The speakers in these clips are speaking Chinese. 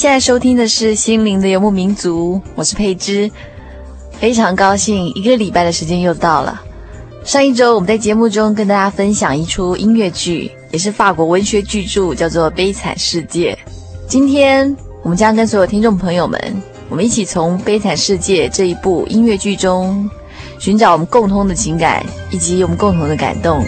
现在收听的是《心灵的游牧民族》，我是佩芝，非常高兴一个礼拜的时间又到了。上一周我们在节目中跟大家分享一出音乐剧，也是法国文学巨著，叫做《悲惨世界》。今天我们将跟所有听众朋友们，我们一起从《悲惨世界》这一部音乐剧中，寻找我们共通的情感，以及我们共同的感动。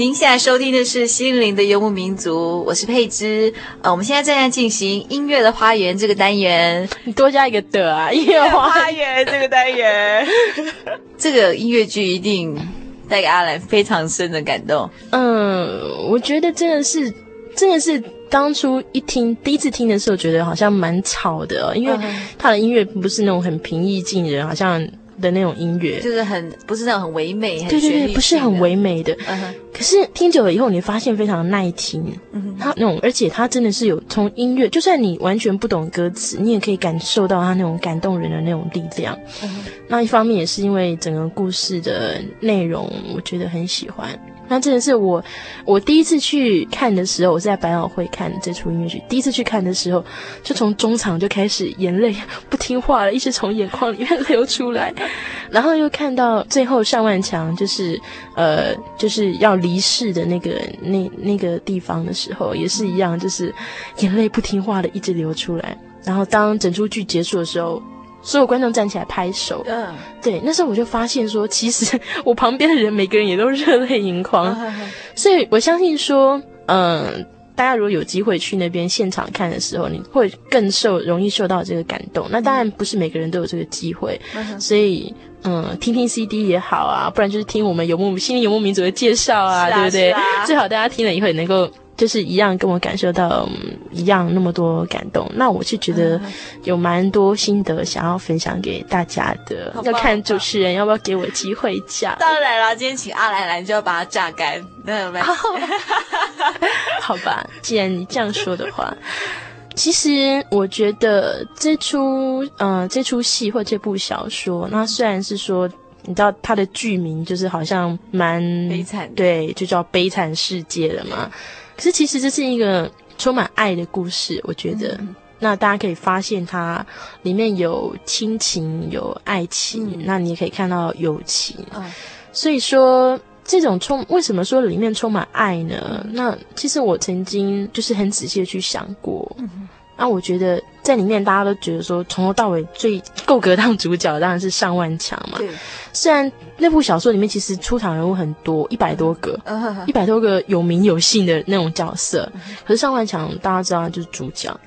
您现在收听的是《心灵的游牧民族》，我是佩芝。呃，我们现在正在进行音乐的花园这个单元，你多加一个的啊！音乐花园这个单元，这个音乐剧一定带给阿兰非常深的感动。嗯，我觉得真的是，真的是当初一听第一次听的时候，觉得好像蛮吵的哦，因为他的音乐不是那种很平易近人，好像。的那种音乐就是很不是那种很唯美，对对对，不是很唯美的。Uh. 可是听久了以后，你发现非常耐听。嗯哼，他那种，而且他真的是有从音乐，就算你完全不懂歌词，你也可以感受到他那种感动人的那种力量。Uh. 那一方面也是因为整个故事的内容，我觉得很喜欢。那真的是我，我第一次去看的时候，我是在百老汇看这出音乐剧。第一次去看的时候，就从中场就开始眼泪不听话了，一直从眼眶里面 流出来。然后又看到最后尚万强就是呃就是要离世的那个那那个地方的时候，也是一样，就是眼泪不听话的一直流出来。然后当整出剧结束的时候。所有观众站起来拍手，嗯，对，那时候我就发现说，其实 我旁边的人每个人也都热泪盈眶，所以我相信说，嗯，大家如果有机会去那边现场看的时候，你会更受容易受到这个感动。那当然不是每个人都有这个机会，所以嗯，听听 CD 也好啊，不然就是听我们游牧心灵游牧民族的介绍啊，啊对不对？啊、最好大家听了以后也能够。就是一样，跟我感受到、嗯、一样那么多感动。那我是觉得有蛮多心得想要分享给大家的。要看主持人要不要给我机会讲。当然了，今天请阿兰兰，就要把它榨干。那没 好吧，既然你这样说的话，其实我觉得这出嗯、呃、这出戏或这部小说，那虽然是说你知道它的剧名就是好像蛮悲惨，对，就叫《悲惨世界》了嘛。可是其实这是一个充满爱的故事，我觉得。嗯、那大家可以发现它里面有亲情，有爱情，嗯、那你也可以看到友情。嗯、所以说，这种充为什么说里面充满爱呢？那其实我曾经就是很仔细的去想过。嗯那、啊、我觉得在里面，大家都觉得说，从头到尾最够格当主角当然是上万强嘛。对。虽然那部小说里面其实出场人物很多，一百多个，一百多个有名有姓的那种角色，可是上万强大家知道他就是主角。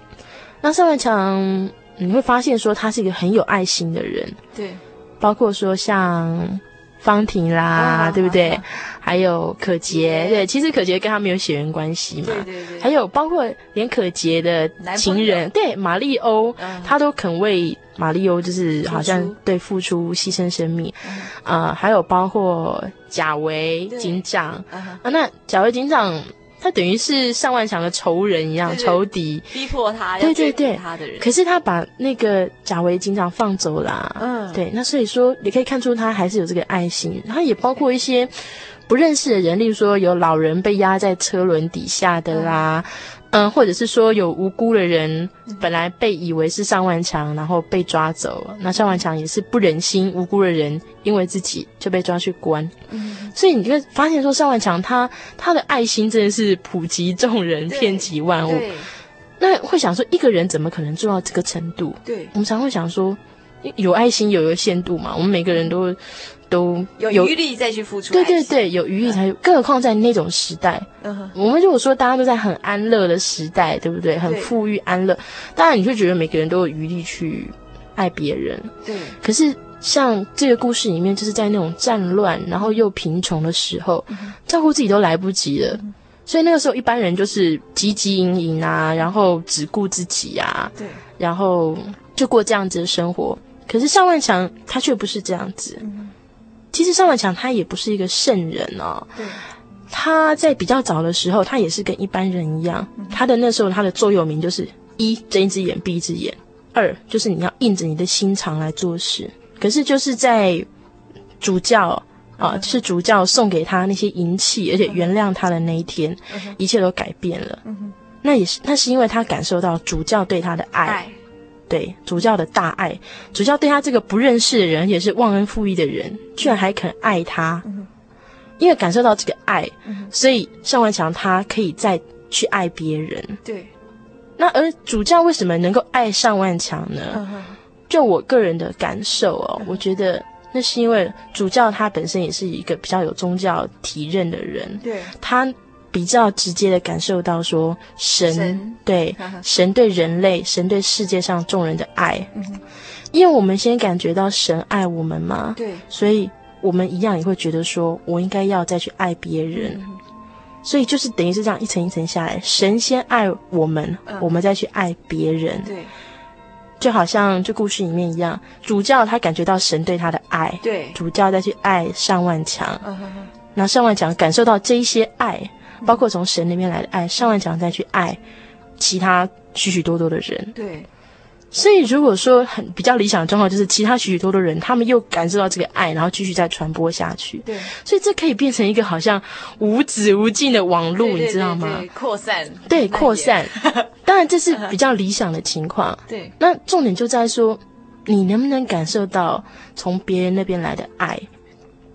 那上万强你会发现说他是一个很有爱心的人。对。包括说像。方婷啦，啊、对不对？啊、还有可杰，对，其实可杰跟他没有血缘关系嘛。对对对。还有包括连可杰的情人，对，马利欧，嗯、他都肯为马利欧，就是好像对付出牺牲生命。啊、呃，还有包括贾维警长啊，那贾维警长。他等于是上万强的仇人一样，对对仇敌，逼迫他，对对对，他的人。可是他把那个贾维警长放走了，啊，嗯，对。那所以说，你可以看出他还是有这个爱心。他也包括一些不认识的人，例如说有老人被压在车轮底下的啦。嗯嗯，或者是说有无辜的人，本来被以为是尚万强，然后被抓走了。那尚万强也是不忍心无辜的人因为自己就被抓去关。嗯，所以你就会发现说尚万强他他的爱心真的是普及众人，遍及万物。那会想说一个人怎么可能做到这个程度？对，我们常会想说有爱心有一个限度嘛。我们每个人都。都有余力再去付出，对对对，有余力才有。更何况在那种时代，嗯，我们如果说大家都在很安乐的时代，对不对？很富裕安乐，当然你会觉得每个人都有余力去爱别人。对。可是像这个故事里面，就是在那种战乱然后又贫穷的时候，照顾自己都来不及了，所以那个时候一般人就是汲汲营营啊，然后只顾自己啊，对，然后就过这样子的生活。可是尚万强他却不是这样子。其实尚万强他也不是一个圣人哦，对，他在比较早的时候，他也是跟一般人一样，嗯、他的那时候他的座右铭就是一睁一只眼闭一只眼，二就是你要硬着你的心肠来做事。可是就是在主教啊，就是主教送给他那些银器，而且原谅他的那一天，嗯、一切都改变了。嗯、那也是那是因为他感受到主教对他的爱。爱对主教的大爱，主教对他这个不认识的人，也是忘恩负义的人，居然还肯爱他，嗯、因为感受到这个爱，嗯、所以尚万强他可以再去爱别人。对，那而主教为什么能够爱尚万强呢？嗯、就我个人的感受哦，嗯、我觉得那是因为主教他本身也是一个比较有宗教体认的人，对他。比较直接的感受到说神，神。对神对人类，神对世界上众人的爱，嗯、因为我们先感觉到神爱我们嘛，对，所以我们一样也会觉得说，我应该要再去爱别人，嗯、所以就是等于是这样一层一层下来，神先爱我们，嗯、我们再去爱别人，对，就好像这故事里面一样，主教他感觉到神对他的爱，对，主教再去爱上万强，那尚万强感受到这一些爱。包括从神那边来的爱，上完讲再去爱其他许许多多的人。对，所以如果说很比较理想的状况，就是其他许许多多人，他们又感受到这个爱，然后继续再传播下去。对，所以这可以变成一个好像无止无尽的网络，你知道吗？扩散，对，扩散。当然这是比较理想的情况。对，那重点就在说，你能不能感受到从别人那边来的爱？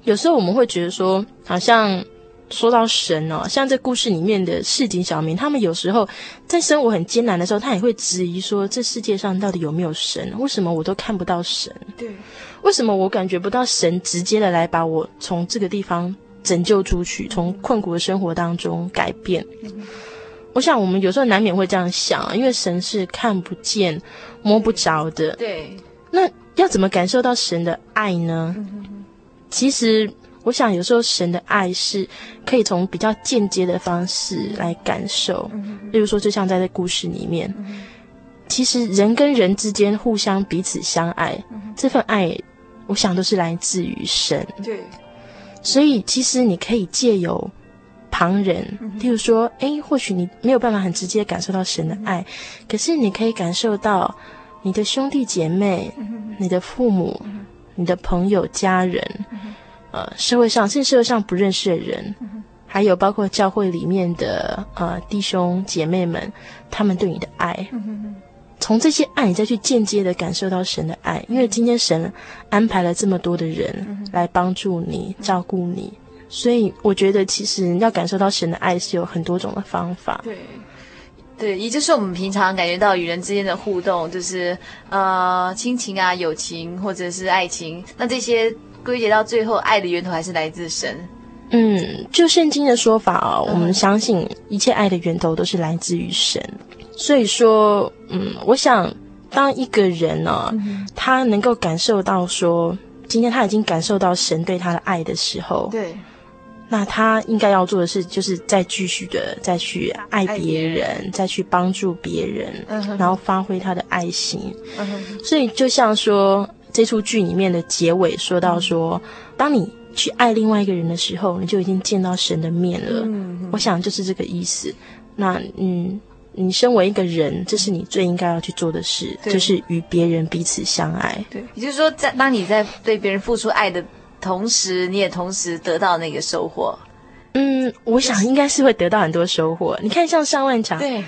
有时候我们会觉得说，好像。说到神哦，像这故事里面的市井小民，他们有时候在生活很艰难的时候，他也会质疑说：这世界上到底有没有神？为什么我都看不到神？对，为什么我感觉不到神直接的来把我从这个地方拯救出去，从困苦的生活当中改变？嗯、我想我们有时候难免会这样想啊，因为神是看不见、摸不着的。对，那要怎么感受到神的爱呢？嗯、其实。我想有时候神的爱是可以从比较间接的方式来感受，例如说，就像在这故事里面，其实人跟人之间互相彼此相爱，这份爱，我想都是来自于神。对，所以其实你可以借由旁人，例如说，诶，或许你没有办法很直接感受到神的爱，可是你可以感受到你的兄弟姐妹、你的父母、你的朋友、家人。呃，社会上甚至社会上不认识的人，还有包括教会里面的呃弟兄姐妹们，他们对你的爱，从这些爱，你再去间接的感受到神的爱，因为今天神安排了这么多的人来帮助你、照顾你，所以我觉得其实要感受到神的爱是有很多种的方法。对。对，也就是我们平常感觉到与人之间的互动，就是呃亲情啊、友情或者是爱情，那这些归结到最后，爱的源头还是来自神。嗯，就圣经的说法啊、哦，我们相信一切爱的源头都是来自于神。所以说，嗯，我想当一个人呢、哦，嗯、他能够感受到说，今天他已经感受到神对他的爱的时候，对。那他应该要做的事，就是再继续的再去爱别人，别人再去帮助别人，嗯、然后发挥他的爱心。嗯、所以就像说这出剧里面的结尾说到说，嗯、当你去爱另外一个人的时候，你就已经见到神的面了。嗯、我想就是这个意思。那嗯，你身为一个人，这是你最应该要去做的事，就是与别人彼此相爱。对，也就是说，在当你在对别人付出爱的。同时，你也同时得到那个收获。嗯，我想应该是会得到很多收获。你看，像上万强，对，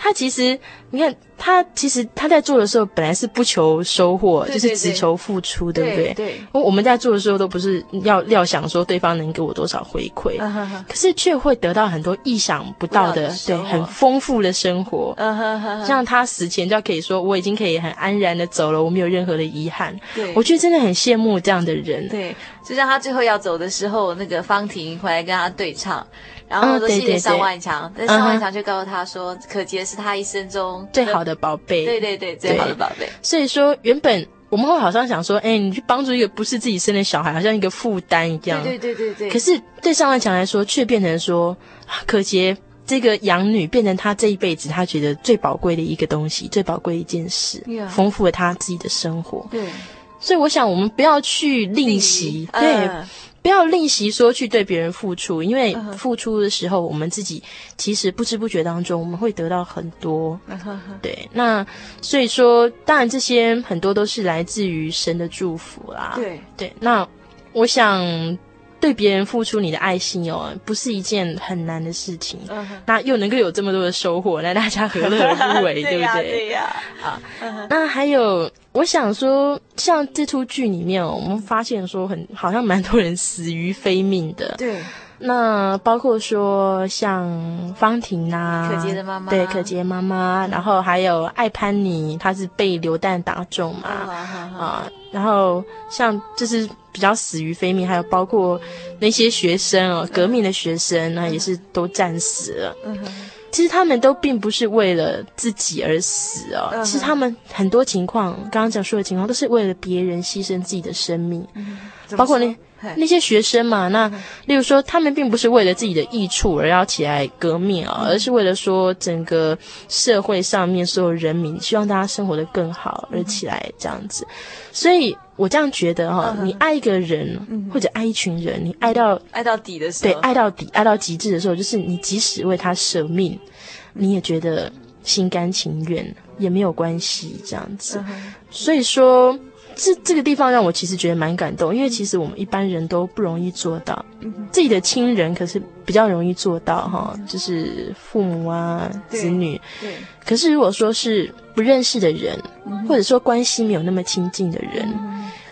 他其实，你看。他其实他在做的时候本来是不求收获，对对对，就是只求付出，对不对？对。对，我们在做的时候都不是要料想说对方能给我多少回馈，啊、哈哈，可是却会得到很多意想不到的，对，很丰富的生活。啊、哈哈，像他死前就可以说我已经可以很安然的走了，我没有任何的遗憾。对，我觉得真的很羡慕这样的人。对，就像他最后要走的时候，那个方婷回来跟他对唱。然后都谢谢尚万强，但尚万强就告诉他说：“可杰是他一生中最好的宝贝。”对对对，最好的宝贝。所以说，原本我们会好像想说：“哎，你去帮助一个不是自己生的小孩，好像一个负担一样。”对对对对。可是对尚万强来说，却变成说，可杰这个养女变成他这一辈子他觉得最宝贵的一个东西，最宝贵的一件事，丰富了他自己的生活。对。所以我想，我们不要去吝惜，对。不要吝惜说去对别人付出，因为付出的时候，我们自己其实不知不觉当中，我们会得到很多。对，那所以说，当然这些很多都是来自于神的祝福啦。对对，那我想。对别人付出你的爱心哦，不是一件很难的事情。Uh huh. 那又能够有这么多的收获，那大家何乐而不为，对不对？对呀。啊，那还有，我想说，像这出剧里面哦，我们发现说很，好像蛮多人死于非命的。对。那包括说像方婷啊，可洁的妈妈，对，可洁妈妈，然后还有艾潘妮，她是被流弹打中嘛，啊，然后像就是比较死于非命，还有包括那些学生哦，革命的学生那也是都战死了。嗯哼，其实他们都并不是为了自己而死哦，其实他们很多情况，刚刚讲述的情况，都是为了别人牺牲自己的生命，包括那。那些学生嘛，那例如说，他们并不是为了自己的益处而要起来革命啊，而是为了说整个社会上面所有人民希望大家生活的更好而起来这样子。所以我这样觉得哈，你爱一个人或者爱一群人，你爱到爱到底的时候，对，爱到底，爱到极致的时候，就是你即使为他舍命，你也觉得心甘情愿，也没有关系这样子。所以说。这这个地方让我其实觉得蛮感动，因为其实我们一般人都不容易做到，自己的亲人可是比较容易做到哈，就是父母啊、子女。对。可是如果说是不认识的人，或者说关系没有那么亲近的人，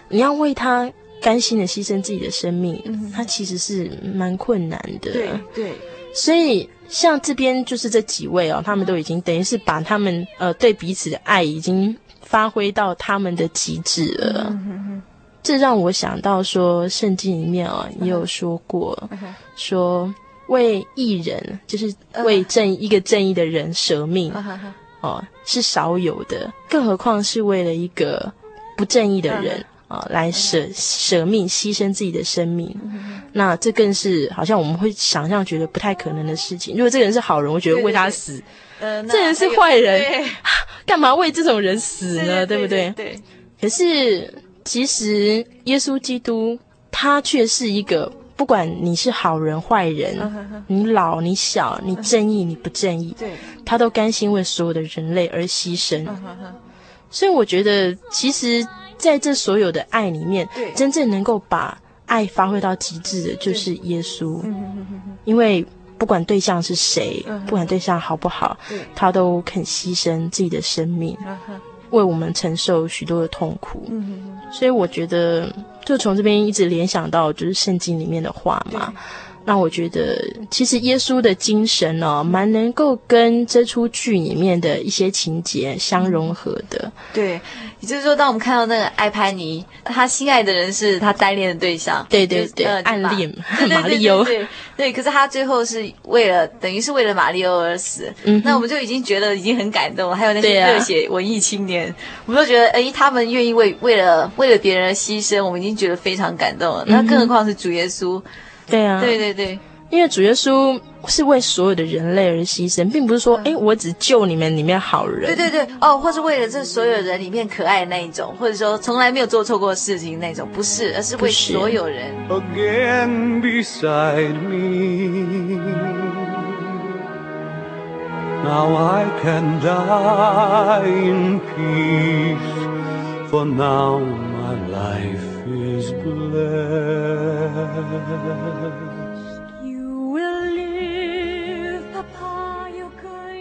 你要为他甘心的牺牲自己的生命，他其实是蛮困难的。对对。所以像这边就是这几位哦，他们都已经等于是把他们呃对彼此的爱已经。发挥到他们的极致了，嗯、哼哼，这让我想到说，圣经里面啊、哦、也有说过，说为义人，就是为正一个正义的人舍命，哦，是少有的，更何况是为了一个不正义的人啊、来舍舍命牺牲自己的生命，嗯、那这更是好像我们会想象觉得不太可能的事情。如果这个人是好人，我觉得为他死。对对。对呃，这人是坏人，干嘛为这种人死呢？对不对？对。可是，其实耶稣基督他却是一个，不管你是好人坏人，你老你小，你正义你不正义，对，他都甘心为所有的人类而牺牲。所以，我觉得，其实在这所有的爱里面，真正能够把爱发挥到极致的，就是耶稣，因为。不管对象是谁，不管对象好不好，他都肯牺牲自己的生命，为我们承受许多的痛苦。所以我觉得，就从这边一直联想到就是圣经里面的话嘛。那我觉得，其实耶稣的精神哦，蛮能够跟这出剧里面的一些情节相融合的。对，也就是说，当我们看到那个艾潘尼，他心爱的人是他单恋的对象，对对对，呃、暗恋玛利欧，对对。可是他最后是为了，等于是为了玛利欧而死。嗯，那我们就已经觉得已经很感动了。还有那些热血文艺青年，啊、我们都觉得，哎，他们愿意为为了为了别人而牺牲，我们已经觉得非常感动了。那更何况是主耶稣。对啊，对对对，因为主耶稣是为所有的人类而牺牲，并不是说，哎、嗯，我只救你们里面好人。对对对，哦，或是为了这所有人里面可爱的那一种，或者说从来没有做错过事情那种，不是，而是为所有人。Again beside me, now I can die in peace, for now my life is blessed.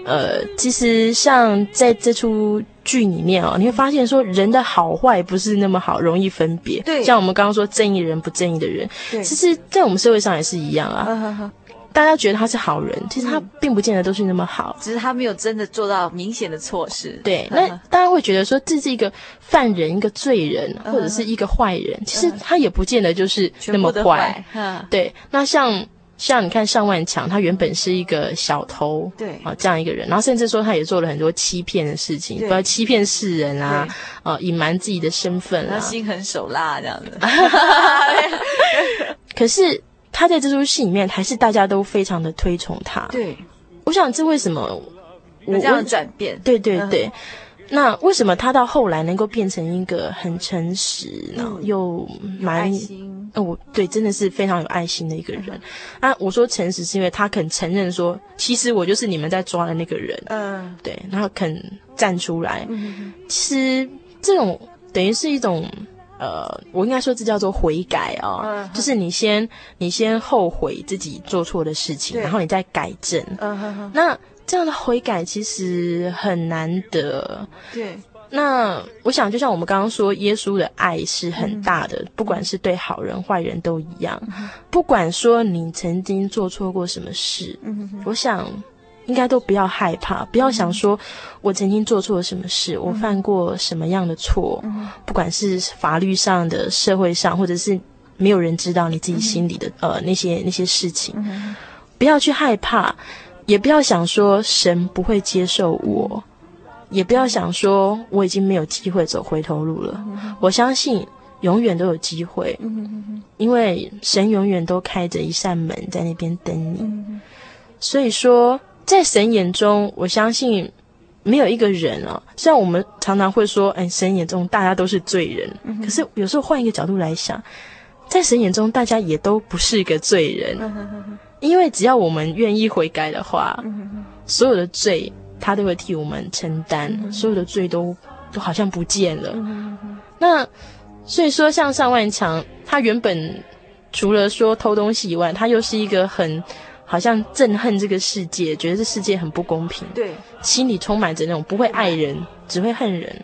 呃，其实像在这出剧里面哦，你会发现说人的好坏不是那么好容易分别。对，像我们刚刚说正义人不正义的人，其实，在我们社会上也是一样啊。大家觉得他是好人，其实他并不见得都是那么好，只是他没有真的做到明显的错事。对，那 大家会觉得说这是一个犯人、一个罪人，或者是一个坏人，其实他也不见得就是那么坏。对，那像像你看尚万强，他原本是一个小偷，对啊，这样一个人，然后甚至说他也做了很多欺骗的事情，比如欺骗世人啊，啊，隐瞒自己的身份啊，他心狠手辣这样子。可是。他在这出戏里面，还是大家都非常的推崇他。对，我想这为什么我这样转变？对对对，嗯、那为什么他到后来能够变成一个很诚实，然后又蛮？哦，对，真的是非常有爱心的一个人。嗯、啊，我说诚实是因为他肯承认说，其实我就是你们在抓的那个人。嗯，对，然后肯站出来。嗯，其实这种等于是一种。呃，我应该说这叫做悔改哦，嗯、就是你先你先后悔自己做错的事情，然后你再改正。嗯哼哼。那这样的悔改其实很难得。对。那我想，就像我们刚刚说，耶稣的爱是很大的，嗯、不管是对好人坏人都一样。嗯、不管说你曾经做错过什么事，我想。应该都不要害怕，不要想说，我曾经做错了什么事，嗯、我犯过什么样的错，嗯、不管是法律上的、社会上，或者是没有人知道你自己心里的、嗯、呃那些那些事情，嗯、不要去害怕，也不要想说神不会接受我，也不要想说我已经没有机会走回头路了。嗯、我相信永远都有机会，嗯、因为神永远都开着一扇门在那边等你，嗯、所以说。在神眼中，我相信没有一个人啊。虽然我们常常会说，哎，神眼中大家都是罪人，嗯、可是有时候换一个角度来想，在神眼中大家也都不是一个罪人，因为只要我们愿意悔改的话，所有的罪他都会替我们承担，嗯、所有的罪都都好像不见了。那所以说，像尚万强，他原本除了说偷东西以外，他又是一个很。好像憎恨这个世界，觉得这世界很不公平，对，心里充满着那种不会爱人，只会恨人。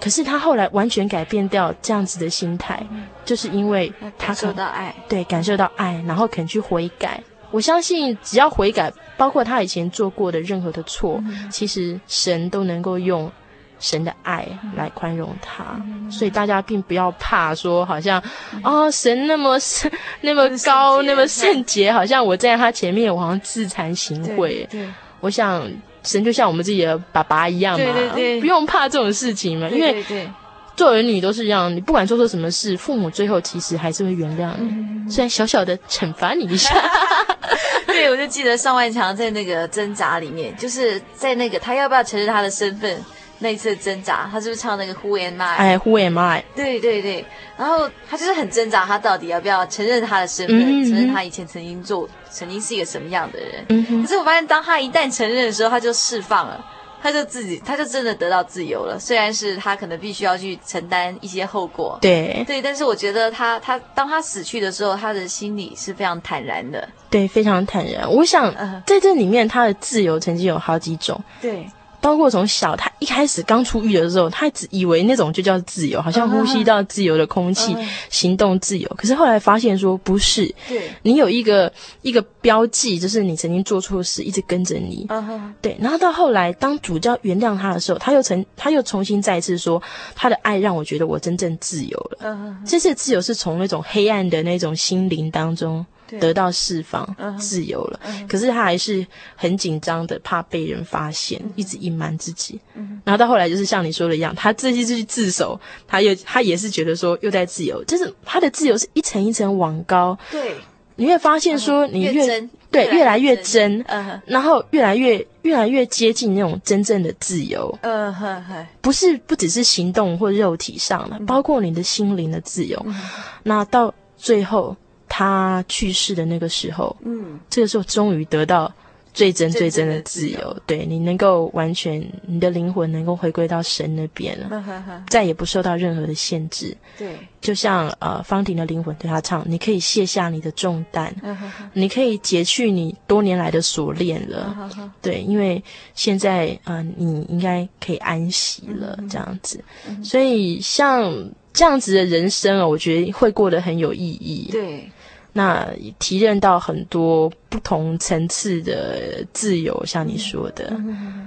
可是他后来完全改变掉这样子的心态，嗯、就是因为他感受到爱，对，感受到爱，然后肯去悔改。我相信只要悔改，包括他以前做过的任何的错，嗯、其实神都能够用。神的爱来宽容他，嗯、所以大家并不要怕说，好像哦，神那么圣，那么高，那么圣洁，好像我站在他前面，我好像自惭形秽。对，我想神就像我们自己的爸爸一样嘛，对对对，不用怕这种事情嘛，因为做儿女都是这样，你不管做错什么事，父母最后其实还是会原谅你，嗯、虽然小小的惩罚你一下。对，我就记得上万强在那个挣扎里面，就是在那个他要不要承认他的身份。那一次挣扎，他是不是唱那个 Who am I？哎，Who am I？对对对，然后他就是很挣扎，他到底要不要承认他的身份，承认他以前曾经做，曾经是一个什么样的人？嗯、可是我发现，当他一旦承认的时候，他就释放了，他就自己，他就真的得到自由了。虽然是他可能必须要去承担一些后果，对对，但是我觉得他他当他死去的时候，他的心里是非常坦然的，对，非常坦然。我想在这里面，他的自由曾经有好几种，对。包括从小他一开始刚出狱的时候，他只以为那种就叫自由，好像呼吸到自由的空气，uh. 行动自由。可是后来发现说不是，对，你有一个一个标记，就是你曾经做错事，一直跟着你。Uh. 对，然后到后来，当主教原谅他的时候，他又曾他又重新再一次说，他的爱让我觉得我真正自由了。Uh. 这次自由是从那种黑暗的那种心灵当中。得到释放，uh -huh. 自由了。Uh -huh. 可是他还是很紧张的，怕被人发现，uh. 一直隐瞒自己。Uh. 然后到后来，就是像你说的一样，他这次去自首，他又他也是觉得说又在自由，就是他的自由是一层一层往高。对，你会发现说你越，越对越来越真，嗯，uh. 然后越来越越来越接近那种真正的自由。嗯哼哼，不是不只是行动或肉体上的，uh. 包括你的心灵的自由。Uh. 那到最后。他去世的那个时候，嗯，这个时候终于得到最真最真的自由，自由对，你能够完全，你的灵魂能够回归到神那边了，呵呵呵，再也不受到任何的限制。对，就像呃方婷的灵魂对他唱：“你可以卸下你的重担，你可以解去你多年来的锁链了。呵呵”对，因为现在呃你应该可以安息了，嗯、这样子、嗯。所以像这样子的人生啊，我觉得会过得很有意义。对。那体验到很多不同层次的自由，像你说的，嗯、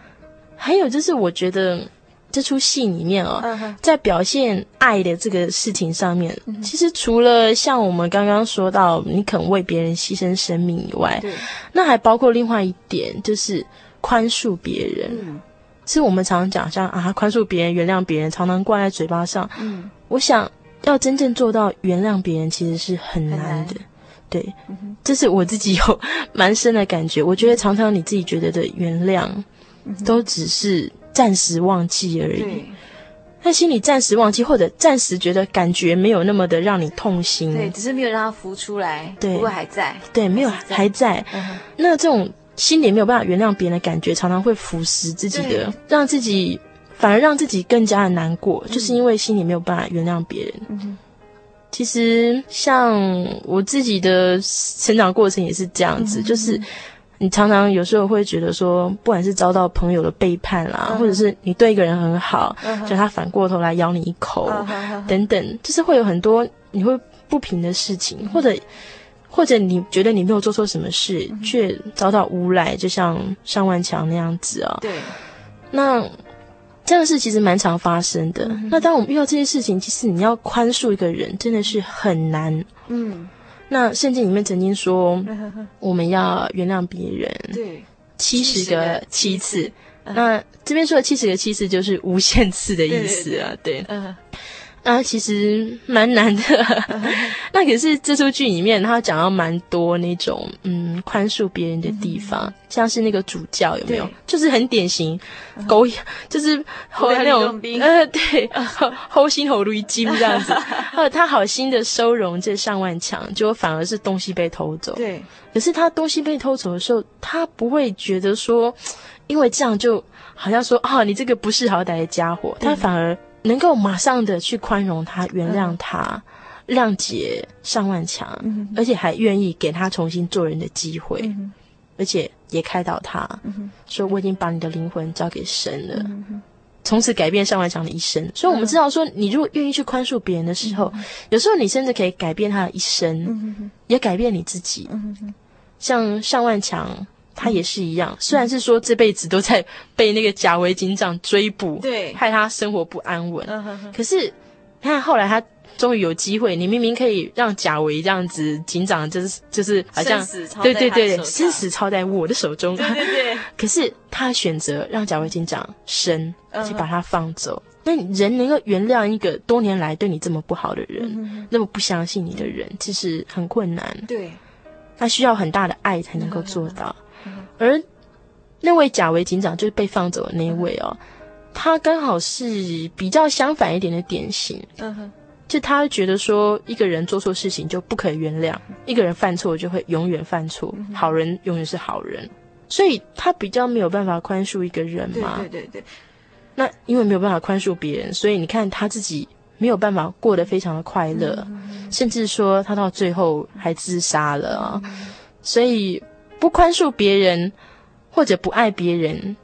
还有就是我觉得这出戏里面哦、嗯，在表现爱的这个事情上面，嗯、其实除了像我们刚刚说到你肯为别人牺牲生命以外，那还包括另外一点，就是宽恕别人。嗯，其实我们常常讲像啊，宽恕别人、原谅别人，常常挂在嘴巴上。嗯，我想要真正做到原谅别人，其实是很难的。对，这是我自己有 蛮深的感觉。我觉得常常你自己觉得的原谅，都只是暂时忘记而已。但心里暂时忘记，或者暂时觉得感觉没有那么的让你痛心。对，只是没有让它浮出来。对，不过还在。对，没有还在。那这种心里没有办法原谅别人的感觉，常常会腐蚀自己的，让自己反而让自己更加的难过，就是因为心里没有办法原谅别人。嗯其实，像我自己的成长过程也是这样子，嗯、就是你常常有时候会觉得说，不管是遭到朋友的背叛啦，嗯、或者是你对一个人很好，就、嗯、他反过头来咬你一口、嗯，等等，就是会有很多你会不平的事情，嗯、或者或者你觉得你没有做错什么事，嗯、却遭到诬赖，就像尚万强那样子啊。对，那。这样的事其实蛮常发生的。嗯。那当我们遇到这些事情，其实你要宽恕一个人，真的是很难。嗯。那圣经里面曾经说，我们要原谅别人，对，七十个七次。那这边说的七十个七次，就是无限次的意思啊。对。啊，其实蛮难的。那可是这出剧里面，他讲到蛮多那种嗯宽恕别人的地方，嗯，像是那个主教有没有？就是很典型，狗、嗯、就是那种呃对，齁心齁颅筋这样子。呃，他好心的收容这上万强，结果反而是东西被偷走。对，可是他东西被偷走的时候，他不会觉得说，因为这样就好像说啊，你这个不识好歹的家伙，他反而。能够马上的去宽容他、原谅他、嗯、谅解尚万强、嗯，而且还愿意给他重新做人的机会，嗯、而且也开导他、嗯，说我已经把你的灵魂交给神了，嗯、从此改变尚万强的一生。所以，我们知道说，你如果愿意去宽恕别人的时候、嗯，有时候你甚至可以改变他的一生，嗯、也改变你自己。嗯、像尚万强。他也是一样，虽然是说这辈子都在被那个贾维警长追捕，对，害他生活不安稳。Uh-huh. 可是，你看后来他终于有机会，你明明可以让贾维这样子警长，就是就是好像对对对，生死操在我的手中。对对对。可是他选择让贾维警长生，而且把他放走。那、uh-huh. 你人能够原谅一个多年来对你这么不好的人，uh-huh. 那么不相信你的人，其实很困难。对，他需要很大的爱才能够做到。Uh-huh. 而那位贾维警长就是被放走的那一位哦，他刚好是比较相反一点的典型。嗯哼，就他觉得说，一个人做错事情就不可以原谅，一个人犯错就会永远犯错，好人永远是好人，所以他比较没有办法宽恕一个人嘛。对对对对。那因为没有办法宽恕别人，所以你看他自己没有办法过得非常的快乐，甚至说他到最后还自杀了啊。所以。不宽恕别人，或者不爱别人，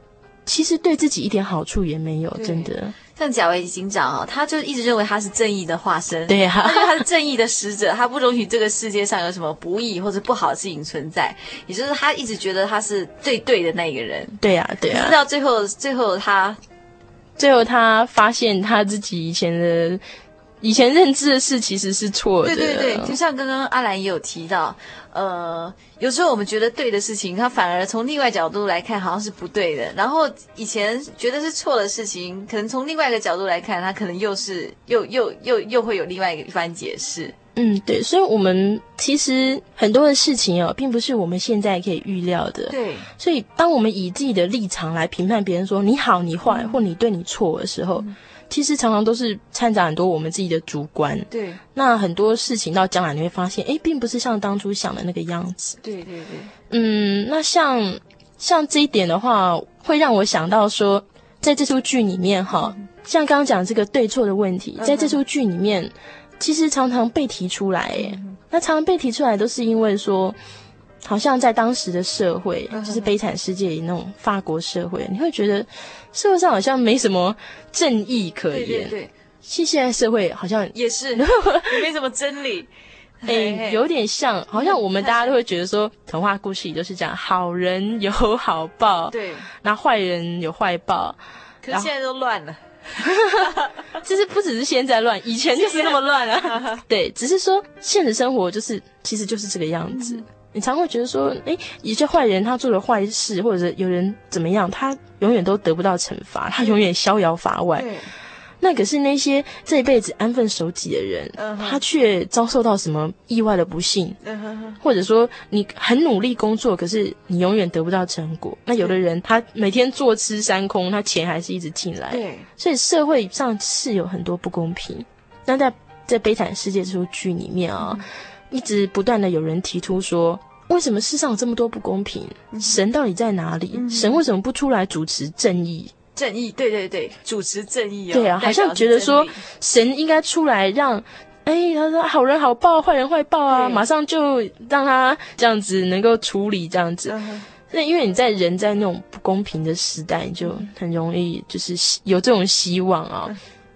其实对自己一点好处也没有，真的。像贾维警长啊，他就一直认为他是正义的化身，对呀、啊，他觉得他是正义的使者，他不容许这个世界上有什么不义或者不好的事情存在，也就是他一直觉得他是最对的那个人。对呀、啊，对呀、啊。到最后，最后他，最后他发现他自己以前的。以前认知的事其实是错的。对对对，就像刚刚阿兰也有提到，呃，有时候我们觉得对的事情，它反而从另外角度来看，好像是不对的。然后以前觉得是错的事情，可能从另外一个角度来看，它可能又是又又又又会有另外一番解释。嗯，对，所以我们其实很多的事情哦，并不是我们现在可以预料的。对，所以当我们以自己的立场来评判别人说你好、你坏，或你对你错的时候。嗯其实常常都是掺杂很多我们自己的主观。对。那很多事情到将来你会发现，哎，并不是像当初想的那个样子。对对对。嗯，那像像这一点的话，会让我想到说，在这出剧里面哈，像刚刚讲这个对错的问题，在这出剧里面，其实常常被提出来。哎，那常常被提出来都是因为说。好像在当时的社会，就是悲惨世界里那种法国社会，你会觉得社会上好像没什么正义可言。对对对，其实现在社会好像也是也 没什么真理。哎，有点像，好像我们大家都会觉得说，童话故事里都是讲好人有好报，对，那坏人有坏报。可是现在都乱了，其实不只是现在乱，以前就是那么乱啊。对，只是说现实生活就是其实就是这个样子。嗯你常会觉得说，诶，一些坏人他做了坏事，或者是有人怎么样，他永远都得不到惩罚，他永远逍遥法外。对。那可是那些这一辈子安分守己的人，uh huh. 他却遭受到什么意外的不幸，uh huh. 或者说你很努力工作，可是你永远得不到成果。那有的人他每天坐吃山空，他钱还是一直进来。对。所以社会上是有很多不公平。那在在悲惨世界这出剧里面啊、哦。Uh. 一直不断的有人提出说，为什么世上有这么多不公平？神到底在哪里？神为什么不出来主持正义？正义，对对对，主持正义哦。对啊，好像觉得说神应该出来让，哎，他说好人好报，坏人坏报啊，马上就让他这样子能够处理这样子。那因为你在人在那种不公平的时代，你就很容易就是有这种希望啊。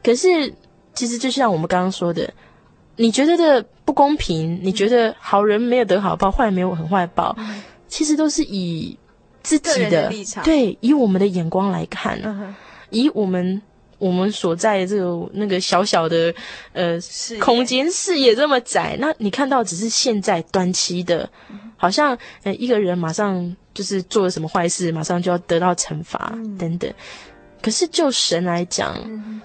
可是其实就像我们刚刚说的。你觉得的不公平，你觉得好人没有得好报，坏人没有很坏报，嗯、其实都是以自己的，的立场，对，以我们的眼光来看，嗯、以我们我们所在的这个那个小小的呃是空间视野这么窄，那你看到只是现在短期的，好像呃一个人马上就是做了什么坏事，马上就要得到惩罚、嗯、等等，可是就神来讲。嗯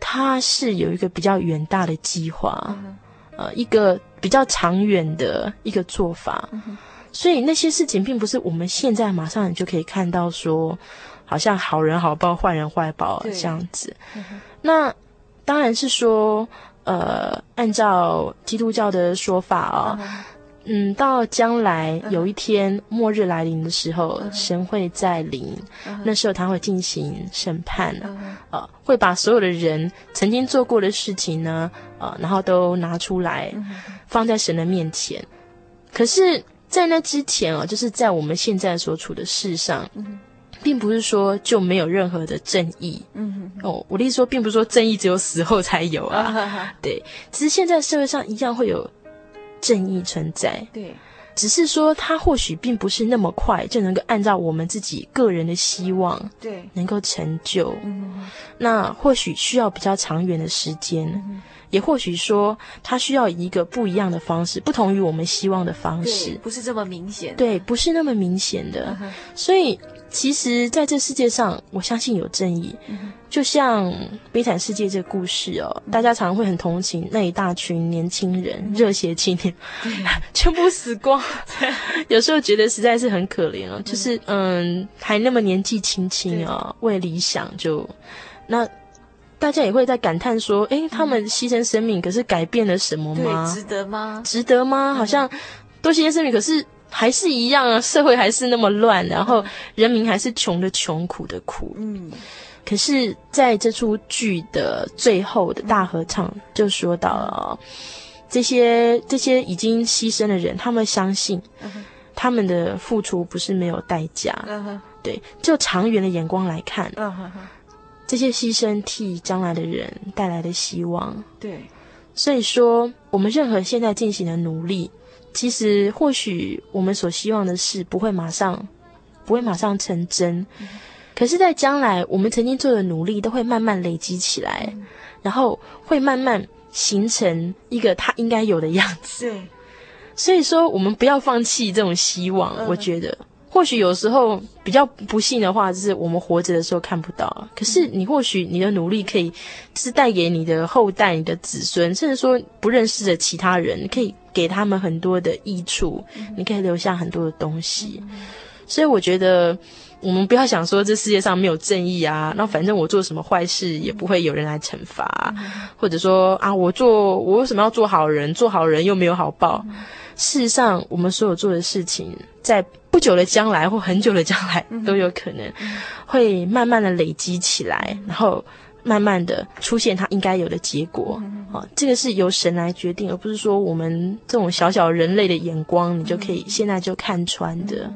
他是有一个比较远大的计划，嗯、呃，一个比较长远的一个做法，嗯、所以那些事情并不是我们现在马上你就可以看到说，好像好人好报，坏人坏报这样子。嗯、那当然是说，呃，按照基督教的说法啊、哦。嗯嗯，到将来有一天末日来临的时候，神会再临，那时候他会进行审判，呃，会把所有的人曾经做过的事情呢，呃，然后都拿出来放在神的面前。可是，在那之前哦，就是在我们现在所处的世上，并不是说就没有任何的正义。嗯哦，我的意思说，并不是说正义只有死后才有啊。对，其实现在社会上一样会有。正义存在，对，只是说他或许并不是那么快就能够按照我们自己个人的希望，对，能够成就。嗯，那或许需要比较长远的时间，嗯，也或许说他需要一个不一样的方式，不同于我们希望的方式，不是这么明显，对，不是那么明显的，嗯，所以。其实，在这世界上，我相信有正义。就像《悲惨世界》这个故事哦，大家常常会很同情那一大群年轻人、热血青年，全部死光。有时候觉得实在是很可怜哦，就是嗯，还那么年纪轻轻哦，为理想就那，大家也会在感叹说：诶，他们牺牲生命，可是改变了什么吗？值得吗？值得吗？好像都牺牲生命，可是。还是一样啊，社会还是那么乱，然后人民还是穷的穷，苦的苦。嗯，可是在这出剧的最后的大合唱就说到了哦，这些这些已经牺牲的人，他们相信他们的付出不是没有代价。对，就长远的眼光来看，嗯哼哼，这些牺牲替将来的人带来的希望。对，所以说，我们任何现在进行的努力，其实或许我们所希望的事不会马上，不会马上成真，嗯、可是，在将来我们曾经做的努力都会慢慢累积起来，嗯、然后会慢慢形成一个他应该有的样子。对，所以说，我们不要放弃这种希望。嗯、我觉得。或许有时候比较不幸的话，就是我们活着的时候看不到。可是你或许你的努力可以，是带给你的后代、你的子孙，甚至说不认识的其他人，可以给他们很多的益处。你可以留下很多的东西。所以我觉得，我们不要想说这世界上没有正义啊，那反正我做什么坏事也不会有人来惩罚，或者说啊，我做我为什么要做好人？做好人又没有好报。事实上，我们所有做的事情，在不久的将来或很久的将来，都有可能会慢慢的累积起来，然后慢慢的出现它应该有的结果。啊，这个是由神来决定，而不是说我们这种小小人类的眼光，你就可以现在就看穿的。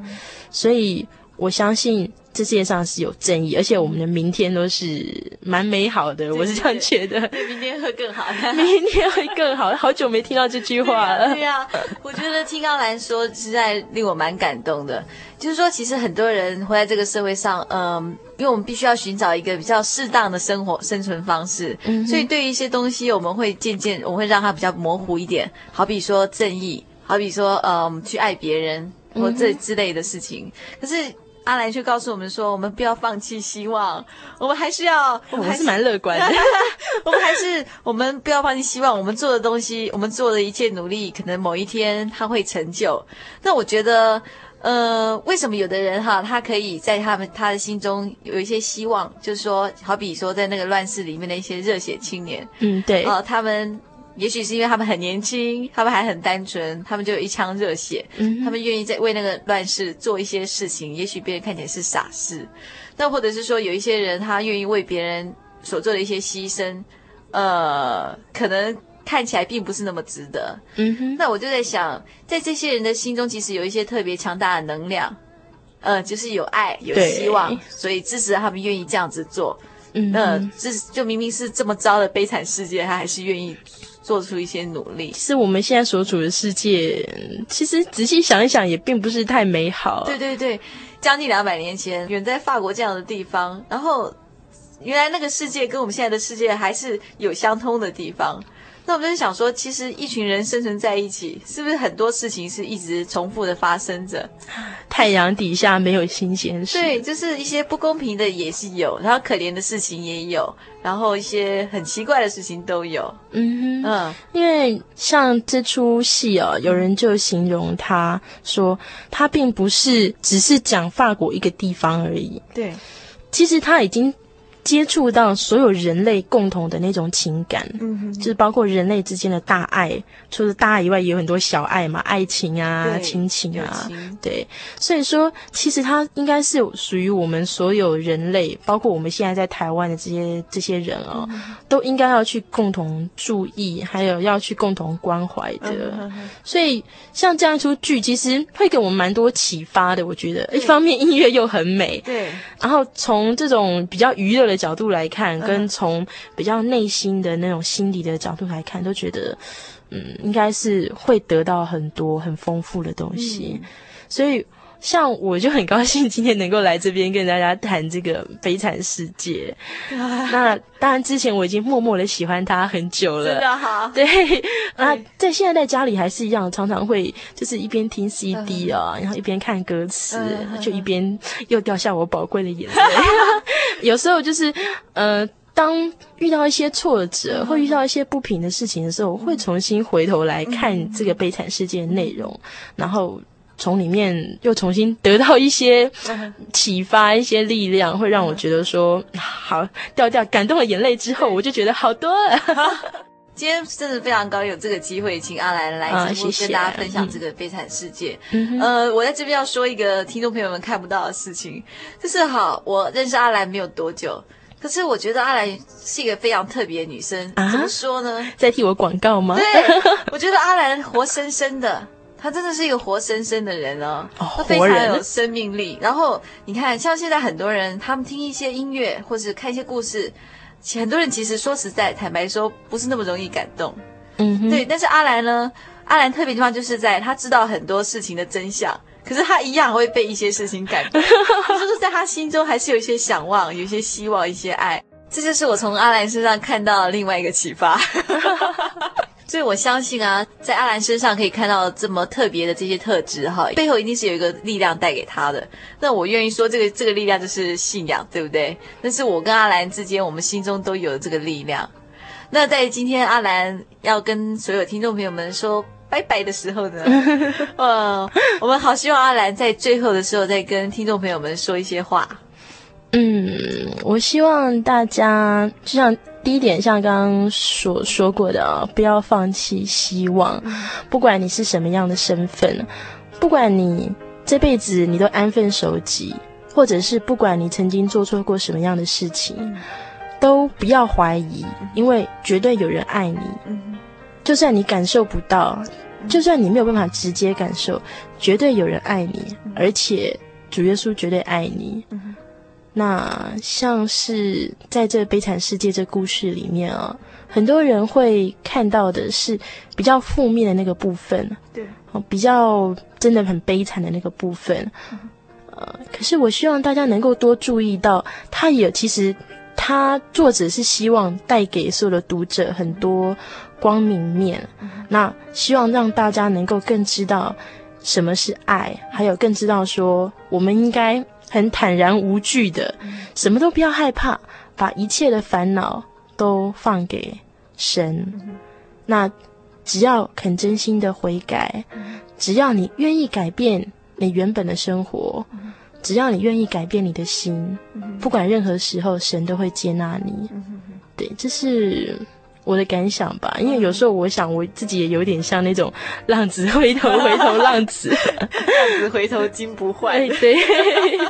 所以我相信。这世界上是有正义，而且我们的明天都是蛮美好的，我是这样觉得。对，明天会更好，明天会更好。好久没听到这句话了。对呀、啊，我觉得听高兰说，实在令我蛮感动的。就是说，其实很多人活在这个社会上，嗯，因为我们必须要寻找一个比较适当的生活生存方式，嗯，所以对于一些东西，我们会渐渐，我们会让它比较模糊一点。好比说正义，好比说，嗯，去爱别人或这之类的事情，可是。阿兰却告诉我们说：“我们不要放弃希望，我们还是要，我们还是蛮乐观的。我们还是，我们不要放弃希望。我们做的东西，我们做的一切努力，可能某一天它会成就。那我觉得，呃，为什么有的人哈，他可以在他们他的心中有一些希望，就是说，好比说在那个乱世里面的一些热血青年，嗯，对，啊、呃，他们。”也许是因为他们很年轻，他们还很单纯，他们就有一腔热血，嗯、他们愿意在为那个乱世做一些事情。也许别人看起来是傻事，那或者是说有一些人他愿意为别人所做的一些牺牲，呃，可能看起来并不是那么值得。嗯哼，那我就在想，在这些人的心中，其实有一些特别强大的能量，呃，就是有爱、有希望，所以支持他们愿意这样子做。嗯，呃，这就明明是这么糟的悲惨世界，他还是愿意。做出一些努力，其实我们现在所处的世界，其实仔细想一想，也并不是太美好。对对对，将近两百年前，远在法国这样的地方，然后原来那个世界跟我们现在的世界还是有相通的地方。那我们就想说，其实一群人生存在一起，是不是很多事情是一直重复的发生着？太阳底下没有新鲜事。对，就是一些不公平的也是有，然后可怜的事情也有，然后一些很奇怪的事情都有。嗯哼嗯，因为像这出戏哦，有人就形容他说，他并不是只是讲法国一个地方而已。对，其实他已经。接触到所有人类共同的那种情感，嗯哼，就是包括人类之间的大爱，除了大爱以外，也有很多小爱嘛，爱情啊，亲情啊，对，所以说，其实它应该是属于我们所有人类，包括我们现在在台湾的这些这些人哦，嗯、都应该要去共同注意，还有要去共同关怀的。所以，像这样一出剧，其实会给我们蛮多启发的。我觉得，一方面音乐又很美，对，然后从这种比较娱乐的。角度来看，跟从比较内心的那种心理的角度来看，都觉得，嗯，应该是会得到很多很丰富的东西。嗯、所以，像我就很高兴今天能够来这边跟大家谈这个《悲惨世界》啊。那当然，之前我已经默默的喜欢他很久了。真的好。对那，在现在在家里还是一样，常常会就是一边听 CD 啊，嗯、然后一边看歌词，嗯、就一边又掉下我宝贵的眼泪。有时候就是，呃，当遇到一些挫折，或遇到一些不平的事情的时候，我会重新回头来看这个悲惨世界的内容，然后从里面又重新得到一些启发，一些力量，会让我觉得说，好，掉掉感动的眼泪之后，我就觉得好多了。今天真的非常高兴有这个机会，请阿兰来直播跟大家分享这个悲惨世界。嗯、呃，我在这边要说一个听众朋友们看不到的事情，就是哈，我认识阿兰没有多久，可是我觉得阿兰是一个非常特别的女生。啊、怎么说呢？在替我广告吗？对，我觉得阿兰活生生的。他真的是一个活生生的人哦，哦他非常有生命力。然后你看，像现在很多人，他们听一些音乐或是看一些故事，很多人其实说实在，坦白说，不是那么容易感动。嗯哼，对。但是阿兰呢？阿兰特别地方就是在他知道很多事情的真相，可是他一样会被一些事情感动，就是在他心中还是有一些想望，有一些希望，一些爱。这就是我从阿兰身上看到的另外一个启发。所以我相信啊，在阿兰身上可以看到这么特别的这些特质哈，背后一定是有一个力量带给他的。那我愿意说，这个这个力量就是信仰，对不对？但是我跟阿兰之间，我们心中都有这个力量。那在今天阿兰要跟所有听众朋友们说拜拜的时候呢，呃，我们好希望阿兰在最后的时候再跟听众朋友们说一些话。嗯，我希望大家就像第一点，像刚刚所说过的啊，不要放弃希望。不管你是什么样的身份，不管你这辈子你都安分守己，或者是不管你曾经做错过什么样的事情，都不要怀疑，因为绝对有人爱你。就算你感受不到，就算你没有办法直接感受，绝对有人爱你，而且主耶稣绝对爱你。那像是在这悲惨世界这故事里面啊，很多人会看到的是比较负面的那个部分，对，比较真的很悲惨的那个部分。呃，可是我希望大家能够多注意到，他也其实他作者是希望带给所有的读者很多光明面。那希望让大家能够更知道什么是爱，还有更知道说我们应该。很坦然无惧的，什么都不要害怕，把一切的烦恼都放给神。那只要肯真心的悔改，只要你愿意改变你原本的生活，只要你愿意改变你的心，不管任何时候，神都会接纳你。对，这是。我的感想吧，因为有时候我想我自己也有点像那种浪子回头，回头浪子，浪子回头金不换。对，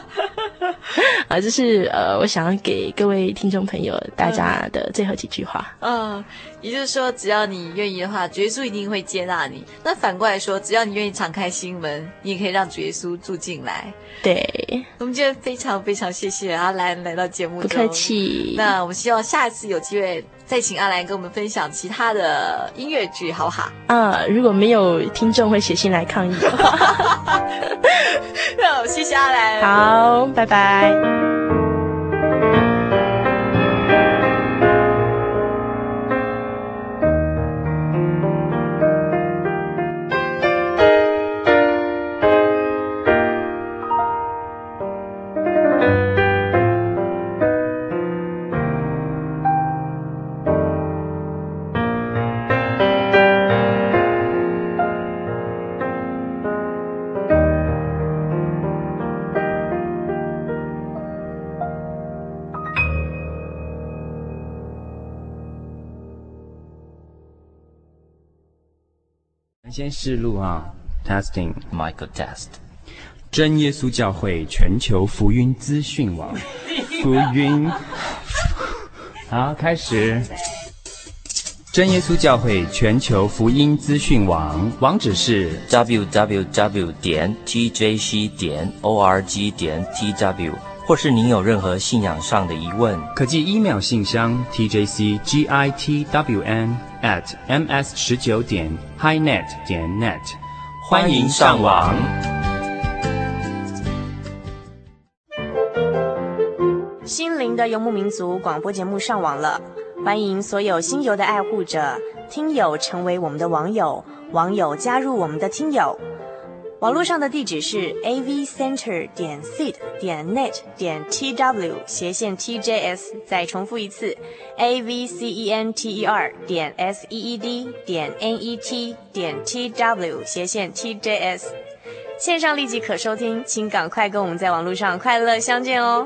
啊，这是呃，我想要给各位听众朋友大家的最后几句话。嗯，也就是说，只要你愿意的话，主耶稣一定会接纳你。那反过来说，只要你愿意敞开心门，你也可以让主耶稣住进来。对，我们今天非常非常谢谢阿兰来到节目中，不客气。那我们希望下一次有机会再请阿兰跟我们分享其他的音乐剧，好不好？啊，如果没有听众会写信来抗议的话，好，谢谢阿兰。好，拜拜。先试录啊，testing，Michael test。真耶稣教会全球福音资讯网，福音。好，开始。真耶稣教会全球福音资讯网网址是 www 点 tjc 点 org 点 tw，或是您有任何信仰上的疑问，可寄 email 信箱 tjcgitwn at ms 十九点 highnet 点 net，欢迎上网。心灵的游牧民族广播节目上网了，欢迎所有心游的爱护者、听友成为我们的网友，网友加入我们的听友。网络上的地址是 a v center 点 seed 点 net 点 t w 斜线 t j s，再重复一次 a v c e n t e r 点 s e e d 点 n e t 点 t w 斜线 t j s，线上立即可收听，请赶快跟我们在网络上快乐相见哦。